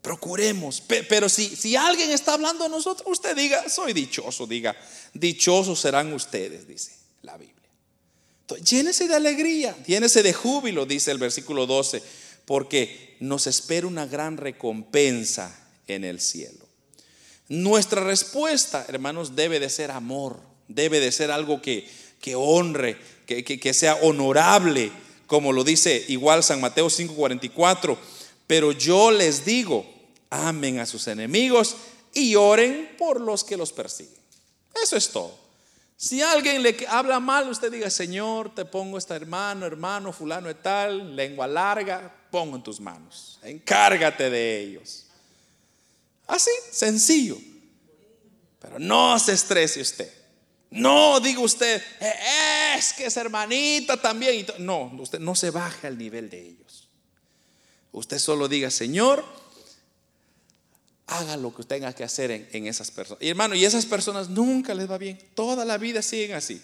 Procuremos, pero si, si alguien está hablando a nosotros, usted diga, soy dichoso, diga, dichosos serán ustedes, dice la Biblia. Llénese de alegría, llénese de júbilo, dice el versículo 12, porque nos espera una gran recompensa en el cielo. Nuestra respuesta, hermanos, debe de ser amor, debe de ser algo que, que honre, que, que, sea honorable, como lo dice igual San Mateo 5:44. Pero yo les digo, amen a sus enemigos y oren por los que los persiguen. Eso es todo. Si alguien le habla mal, usted diga, Señor, te pongo este hermano, hermano, fulano de tal, lengua larga, pongo en tus manos. Encárgate de ellos. Así, sencillo. Pero no se estrese usted. No diga usted, eh, es que es hermanita también. No, usted no se baje al nivel de ellos. Usted solo diga, Señor, haga lo que tenga que hacer en, esas personas. Y hermano, y esas personas nunca les va bien. Toda la vida siguen así.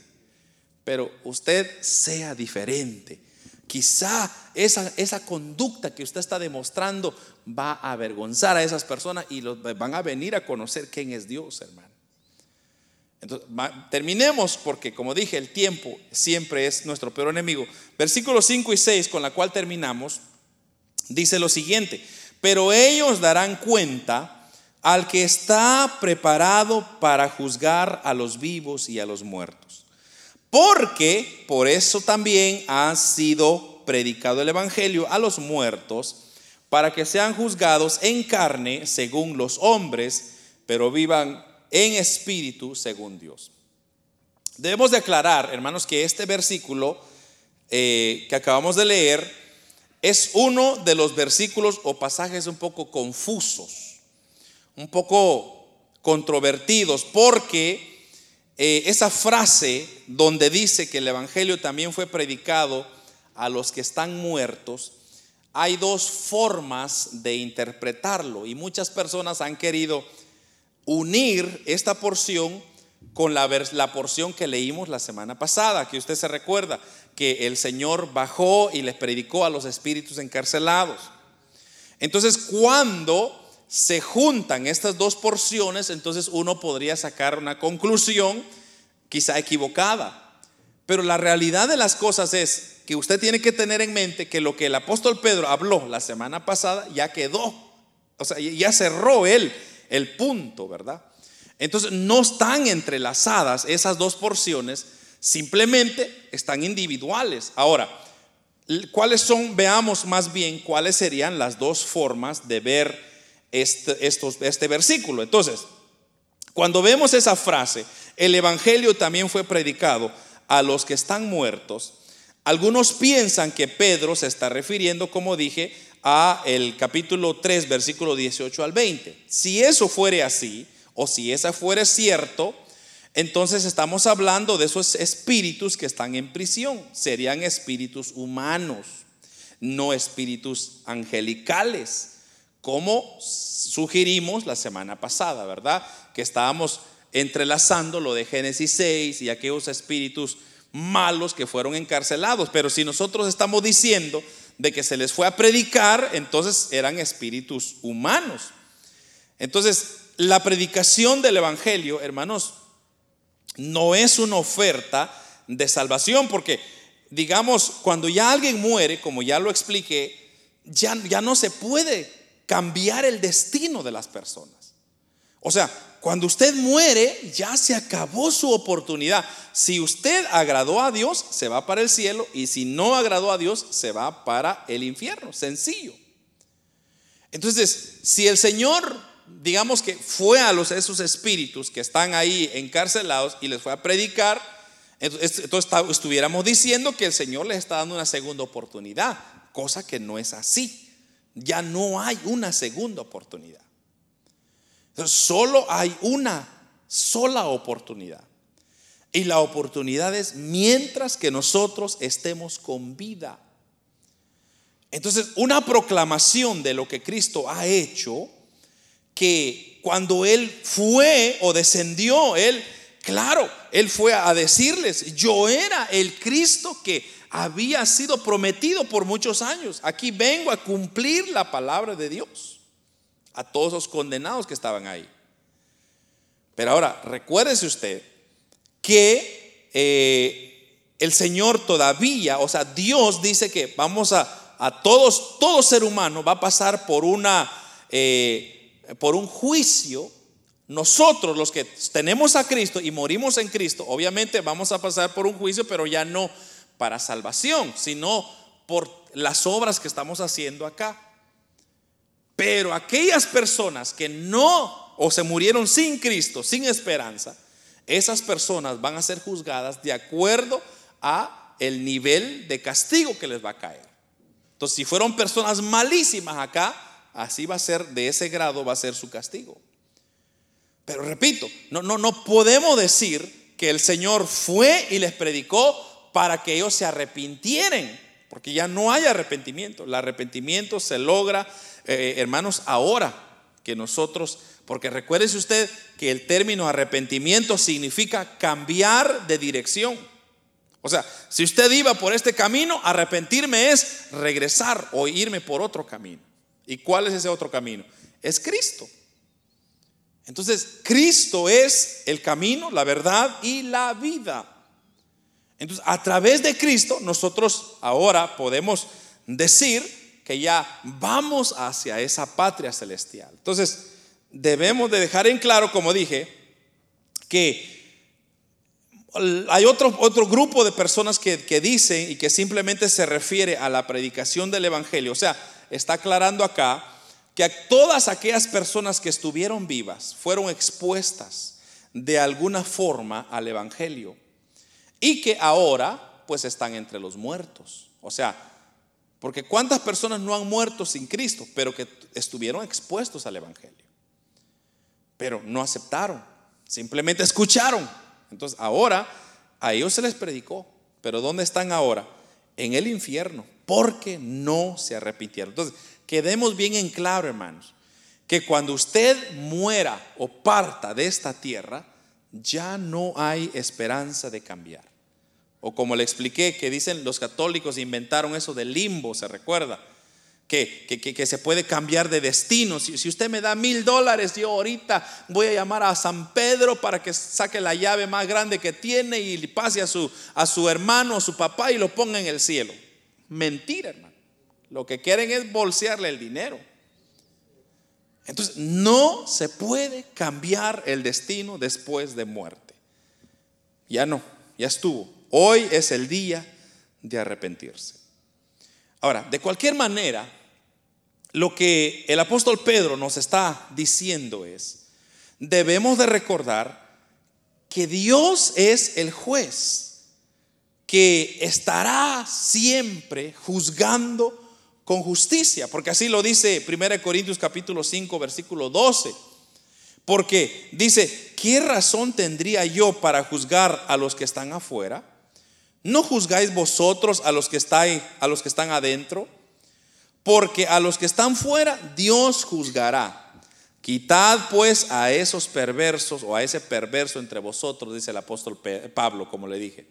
Pero usted sea diferente. Quizá esa, esa conducta que usted está demostrando va a avergonzar a esas personas y los, van a venir a conocer quién es Dios, hermano. Entonces, terminemos porque, como dije, el tiempo siempre es nuestro peor enemigo. Versículos 5 y 6, con la cual terminamos, dice lo siguiente pero ellos darán cuenta al que está preparado para juzgar a los vivos y a los muertos. Porque por eso también ha sido predicado el Evangelio a los muertos, para que sean juzgados en carne según los hombres, pero vivan en espíritu según Dios. Debemos declarar, hermanos, que este versículo eh, que acabamos de leer es uno de los versículos o pasajes un poco confusos, un poco controvertidos, porque eh, esa frase donde dice que el Evangelio también fue predicado a los que están muertos, hay dos formas de interpretarlo y muchas personas han querido unir esta porción con la, la, porción que leímos la semana pasada, que usted se recuerda, que el Señor bajó y les predicó a los espíritus encarcelados. Entonces, cuando se juntan estas dos porciones, entonces uno podría sacar una conclusión quizá equivocada. Pero la realidad de las cosas es que usted tiene que tener en mente que lo que el apóstol Pedro habló la semana pasada ya quedó. O sea, ya cerró él el punto, ¿verdad? Entonces no están entrelazadas esas dos porciones, simplemente están individuales. Ahora, ¿cuáles son? Veamos más bien cuáles serían las dos formas de ver este, este versículo. Entonces, cuando vemos esa frase, el Evangelio también fue predicado a los que están muertos. Algunos piensan que Pedro se está refiriendo, como dije, a el capítulo 3, versículo 18 al 20. Si eso fuere así, o si esa fuere cierto, entonces estamos hablando de esos espíritus que están en prisión. Serían espíritus humanos, no espíritus angelicales, como sugerimos la semana pasada, ¿verdad? Que estábamos entrelazando lo de Génesis 6 y aquellos espíritus malos que fueron encarcelados. Pero si nosotros estamos diciendo de que se les fue a predicar, entonces eran espíritus humanos. Entonces, la predicación del Evangelio, hermanos, no es una oferta de salvación, porque digamos, cuando ya alguien muere, como ya lo expliqué, ya, ya no se puede cambiar el destino de las personas. O sea, cuando usted muere, ya se acabó su oportunidad. Si usted agradó a Dios, se va para el cielo y si no agradó a Dios, se va para el infierno. Sencillo. Entonces, si el Señor, digamos que fue a los esos espíritus que están ahí encarcelados y les fue a predicar, entonces estuviéramos diciendo que el Señor les está dando una segunda oportunidad, cosa que no es así. Ya no hay una segunda oportunidad. Solo hay una sola oportunidad. Y la oportunidad es mientras que nosotros estemos con vida. Entonces, una proclamación de lo que Cristo ha hecho, que cuando Él fue o descendió, Él, claro, Él fue a decirles, yo era el Cristo que había sido prometido por muchos años. Aquí vengo a cumplir la palabra de Dios a todos los condenados que estaban ahí. Pero ahora, recuérdese usted que eh, el Señor todavía, o sea, Dios dice que vamos a, a todos, todo ser humano va a pasar por una, eh, por un juicio. Nosotros, los que tenemos a Cristo y morimos en Cristo, obviamente vamos a pasar por un juicio, pero ya no para salvación, sino por las obras que estamos haciendo acá. Pero aquellas personas que no o se murieron sin Cristo, sin esperanza, esas personas van a ser juzgadas de acuerdo a el nivel de castigo que les va a caer. Entonces, si fueron personas malísimas acá, así va a ser, de ese grado va a ser su castigo. Pero repito, no, no, no podemos decir que el Señor fue y les predicó para que ellos se arrepintieran, porque ya no hay arrepentimiento. El arrepentimiento se logra eh, hermanos, ahora que nosotros, porque recuérdese usted que el término arrepentimiento significa cambiar de dirección. O sea, si usted iba por este camino, arrepentirme es regresar o irme por otro camino. ¿Y cuál es ese otro camino? Es Cristo. Entonces, Cristo es el camino, la verdad y la vida. Entonces, a través de Cristo, nosotros ahora podemos decir que ya vamos hacia esa patria celestial. Entonces, debemos de dejar en claro, como dije, que hay otro, otro grupo de personas que, que dicen y que simplemente se refiere a la predicación del Evangelio. O sea, está aclarando acá que todas aquellas personas que estuvieron vivas fueron expuestas de alguna forma al Evangelio y que ahora pues están entre los muertos. O sea, porque cuántas personas no han muerto sin Cristo, pero que estuvieron expuestos al Evangelio. Pero no aceptaron, simplemente escucharon. Entonces ahora a ellos se les predicó, pero ¿dónde están ahora? En el infierno, porque no se arrepintieron. Entonces, quedemos bien en claro, hermanos, que cuando usted muera o parta de esta tierra, ya no hay esperanza de cambiar. O como le expliqué, que dicen los católicos inventaron eso del limbo, ¿se recuerda? Que, que, se puede cambiar de destino. Si, usted me da mil dólares, yo ahorita voy a llamar a San Pedro para que saque la llave más grande que tiene y pase a su, a su hermano o su papá y lo ponga en el cielo. Mentira, hermano. Lo que quieren es bolsearle el dinero. Entonces, no se puede cambiar el destino después de muerte. Ya no, ya estuvo. Hoy es el día de arrepentirse. Ahora, de cualquier manera, lo que el apóstol Pedro nos está diciendo es, debemos de recordar que Dios es el juez que estará siempre juzgando con justicia, porque así lo dice 1 Corintios capítulo 5 versículo 12. Porque dice, ¿qué razón tendría yo para juzgar a los que están afuera? ¿No juzgáis vosotros a los que estáis, a los que están adentro? Porque a los que están fuera Dios juzgará. Quitad pues a esos perversos o a ese perverso entre vosotros, dice el apóstol Pablo, como le dije.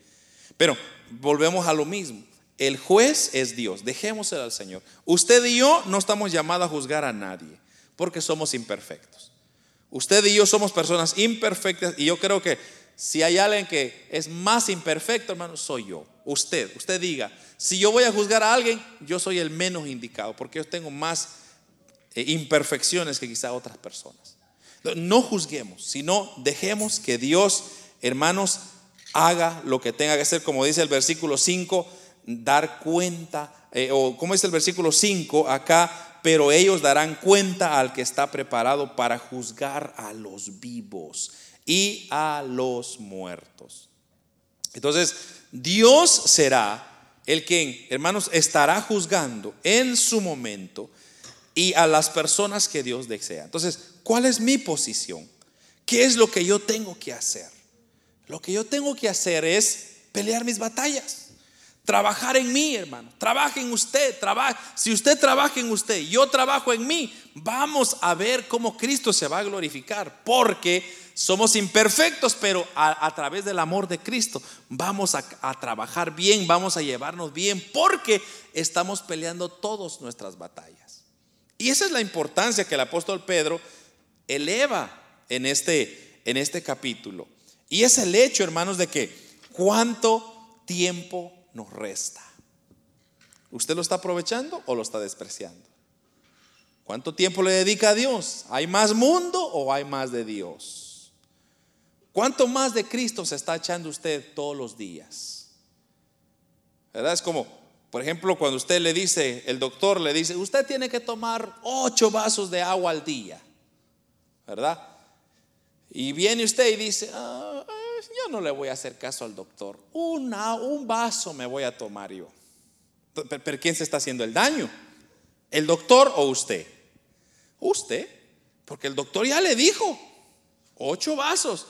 Pero volvemos a lo mismo. El juez es Dios, dejémoselo al Señor. Usted y yo no estamos llamados a juzgar a nadie, porque somos imperfectos. Usted y yo somos personas imperfectas y yo creo que si hay alguien que es más imperfecto, hermano, soy yo. Usted, usted diga, si yo voy a juzgar a alguien, yo soy el menos indicado, porque yo tengo más eh, imperfecciones que quizá otras personas. No juzguemos, sino dejemos que Dios, hermanos, haga lo que tenga que hacer, como dice el versículo 5, dar cuenta, eh, o como dice el versículo 5 acá, pero ellos darán cuenta al que está preparado para juzgar a los vivos y a los muertos. Entonces, Dios será el que, hermanos, estará juzgando en su momento y a las personas que Dios desea. Entonces, ¿cuál es mi posición? ¿Qué es lo que yo tengo que hacer? Lo que yo tengo que hacer es pelear mis batallas. Trabajar en mí, hermano. Trabaje en usted. Si usted trabaja en usted, yo trabajo en mí, vamos a ver cómo Cristo se va a glorificar. Porque somos imperfectos, pero a, través del amor de Cristo vamos a, a trabajar bien, vamos a llevarnos bien, porque estamos peleando todas nuestras batallas. Y esa es la importancia que el apóstol Pedro eleva en este, en este capítulo. Y es el hecho, hermanos, de que cuánto tiempo nos resta. ¿Usted lo está aprovechando o lo está despreciando? ¿Cuánto tiempo le dedica a Dios? ¿Hay más mundo o hay más de Dios? ¿Cuánto más de Cristo se está echando usted todos los días? ¿Verdad? Es como, por ejemplo, cuando usted le dice, el doctor le dice, usted tiene que tomar ocho vasos de agua al día. ¿Verdad? Y viene usted y dice, ah, yo no le voy a hacer caso al doctor. Una, un vaso me voy a tomar yo. Pero, ¿quién se está haciendo el daño? ¿El doctor o usted? Usted, porque el doctor ya le dijo, ocho vasos.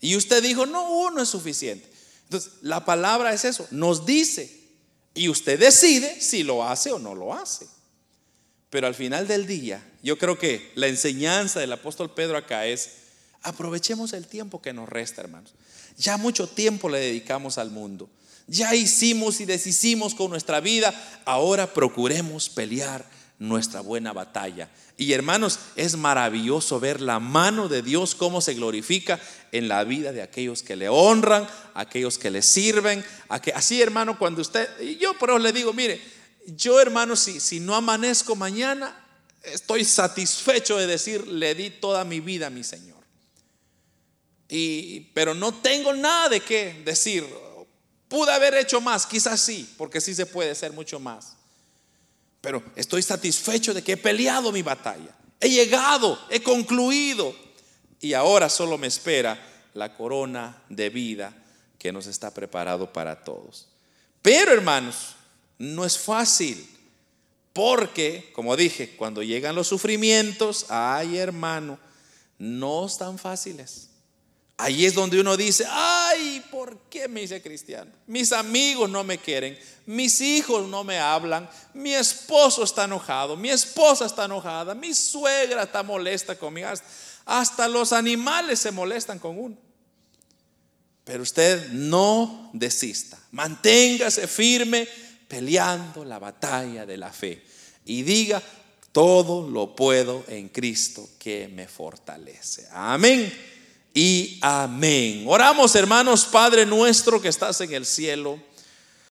Y usted dijo, no, uno es suficiente. Entonces, la palabra es eso, nos dice. Y usted decide si lo hace o no lo hace. Pero al final del día, yo creo que la enseñanza del apóstol Pedro acá es, Aprovechemos el tiempo que nos resta, hermanos. Ya mucho tiempo le dedicamos al mundo. Ya hicimos y deshicimos con nuestra vida. Ahora procuremos pelear nuestra buena batalla. Y hermanos, es maravilloso ver la mano de Dios cómo se glorifica en la vida de aquellos que le honran, aquellos que le sirven. Así, hermano, cuando usted, yo por eso le digo, mire, yo hermano, si, si no amanezco mañana, estoy satisfecho de decir, le di toda mi vida a mi Señor. Y, pero no tengo nada de qué decir. Pude haber hecho más, quizás sí, porque sí se puede hacer mucho más. Pero estoy satisfecho de que he peleado mi batalla. He llegado, he concluido. Y ahora solo me espera la corona de vida que nos está preparado para todos. Pero hermanos, no es fácil. Porque, como dije, cuando llegan los sufrimientos, ay hermano, no están fáciles. Ahí es donde uno dice, ay, ¿por qué me hice cristiano? Mis amigos no me quieren, mis hijos no me hablan, mi esposo está enojado, mi esposa está enojada, mi suegra está molesta conmigo, hasta los animales se molestan con uno. Pero usted no desista, manténgase firme peleando la batalla de la fe. Y diga, todo lo puedo en Cristo que me fortalece. Amén y amén. Oramos hermanos, Padre nuestro que estás en el cielo.